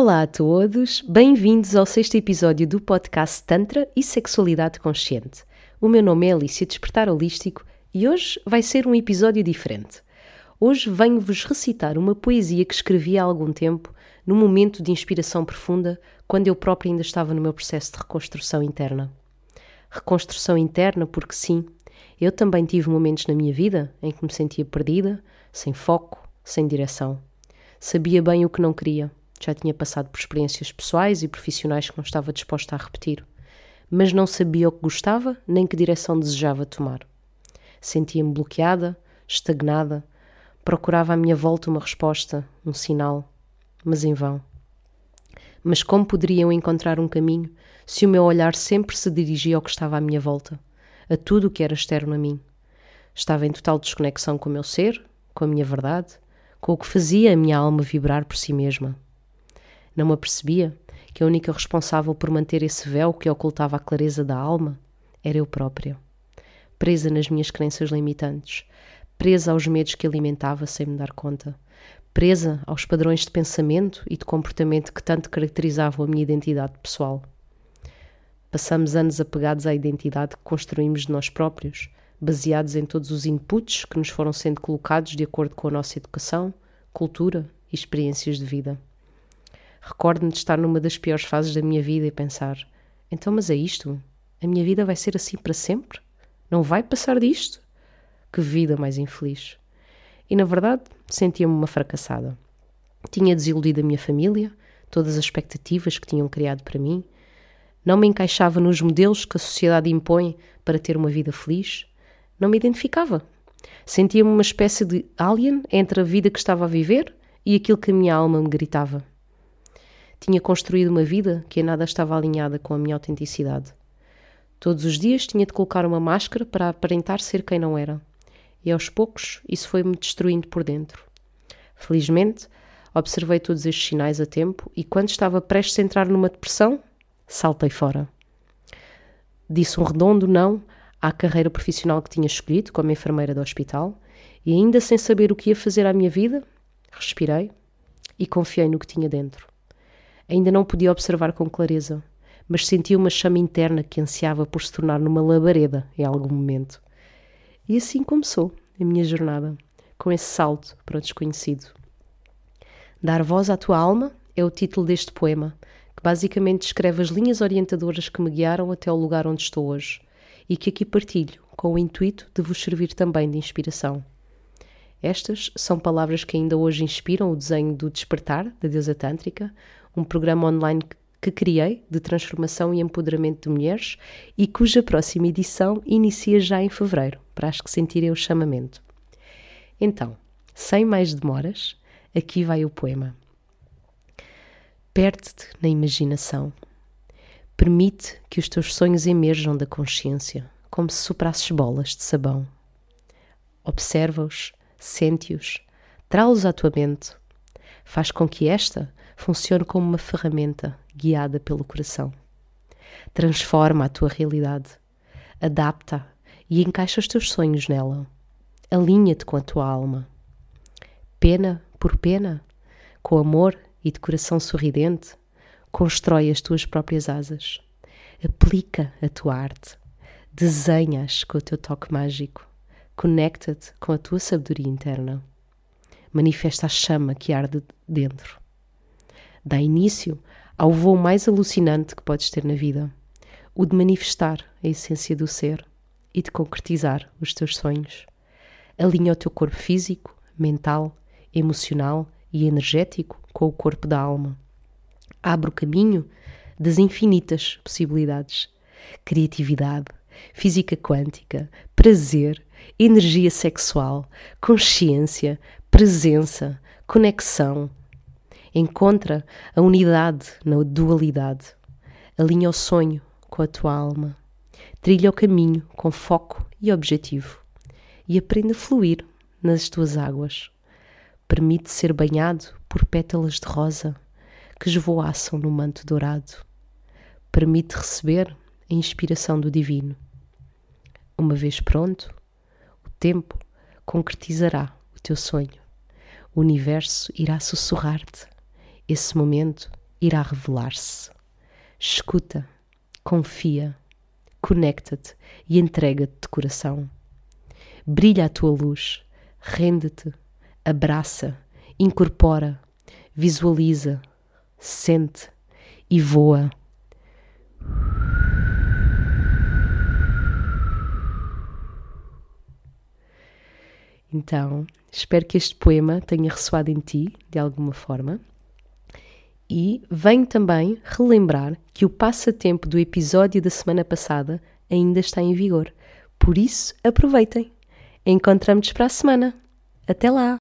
Olá a todos, bem-vindos ao sexto episódio do podcast Tantra e Sexualidade Consciente. O meu nome é Alicia Despertar Holístico e hoje vai ser um episódio diferente. Hoje venho-vos recitar uma poesia que escrevi há algum tempo, num momento de inspiração profunda, quando eu própria ainda estava no meu processo de reconstrução interna. Reconstrução interna porque sim, eu também tive momentos na minha vida em que me sentia perdida, sem foco, sem direção. Sabia bem o que não queria já tinha passado por experiências pessoais e profissionais que não estava disposta a repetir, mas não sabia o que gostava nem que direção desejava tomar. Sentia-me bloqueada, estagnada, procurava à minha volta uma resposta, um sinal, mas em vão. Mas como poderiam encontrar um caminho se o meu olhar sempre se dirigia ao que estava à minha volta, a tudo o que era externo a mim? Estava em total desconexão com o meu ser, com a minha verdade, com o que fazia a minha alma vibrar por si mesma. Não me apercebia que a única responsável por manter esse véu que ocultava a clareza da alma era eu própria. Presa nas minhas crenças limitantes, presa aos medos que alimentava sem me dar conta, presa aos padrões de pensamento e de comportamento que tanto caracterizavam a minha identidade pessoal. Passamos anos apegados à identidade que construímos de nós próprios, baseados em todos os inputs que nos foram sendo colocados de acordo com a nossa educação, cultura e experiências de vida. Recordo-me de estar numa das piores fases da minha vida e pensar: então, mas é isto? A minha vida vai ser assim para sempre? Não vai passar disto? Que vida mais infeliz! E na verdade, sentia-me uma fracassada. Tinha desiludido a minha família, todas as expectativas que tinham criado para mim. Não me encaixava nos modelos que a sociedade impõe para ter uma vida feliz. Não me identificava. Sentia-me uma espécie de alien entre a vida que estava a viver e aquilo que a minha alma me gritava. Tinha construído uma vida que em nada estava alinhada com a minha autenticidade. Todos os dias tinha de colocar uma máscara para aparentar ser quem não era. E aos poucos isso foi-me destruindo por dentro. Felizmente, observei todos estes sinais a tempo e quando estava prestes a entrar numa depressão, saltei fora. Disse um redondo não à carreira profissional que tinha escolhido como enfermeira do hospital e ainda sem saber o que ia fazer à minha vida, respirei e confiei no que tinha dentro. Ainda não podia observar com clareza, mas sentia uma chama interna que ansiava por se tornar numa labareda em algum momento. E assim começou a minha jornada, com esse salto para o desconhecido. Dar voz à tua alma é o título deste poema, que basicamente descreve as linhas orientadoras que me guiaram até o lugar onde estou hoje e que aqui partilho com o intuito de vos servir também de inspiração. Estas são palavras que ainda hoje inspiram o desenho do Despertar, da deusa tântrica, um programa online que criei de transformação e empoderamento de mulheres e cuja próxima edição inicia já em fevereiro, para as que sentirem o chamamento. Então, sem mais demoras, aqui vai o poema. Perde-te na imaginação. Permite que os teus sonhos emerjam da consciência, como se soprasses bolas de sabão. Observa-os, sente-os, trá-los à tua mente. Faz com que esta funcione como uma ferramenta guiada pelo coração. Transforma a tua realidade, adapta e encaixa os teus sonhos nela. Alinha-te com a tua alma. Pena por pena, com amor e de coração sorridente, constrói as tuas próprias asas. Aplica a tua arte. Desenhas com o teu toque mágico. Conecta-te com a tua sabedoria interna. Manifesta a chama que arde dentro dá início ao voo mais alucinante que podes ter na vida, o de manifestar a essência do ser e de concretizar os teus sonhos. Alinha o teu corpo físico, mental, emocional e energético com o corpo da alma. Abre o caminho das infinitas possibilidades. Criatividade, física quântica, prazer, energia sexual, consciência, presença, conexão, Encontra a unidade na dualidade. Alinha o sonho com a tua alma. Trilha o caminho com foco e objetivo. E aprende a fluir nas tuas águas. Permite ser banhado por pétalas de rosa que esvoaçam no manto dourado. Permite receber a inspiração do divino. Uma vez pronto, o tempo concretizará o teu sonho. O universo irá sussurrar-te esse momento irá revelar-se. Escuta, confia, conecta-te e entrega-te de coração. Brilha a tua luz, rende-te, abraça, incorpora, visualiza, sente e voa. Então, espero que este poema tenha ressoado em ti de alguma forma. E venho também relembrar que o passatempo do episódio da semana passada ainda está em vigor. Por isso, aproveitem. Encontramos-nos para a semana. Até lá!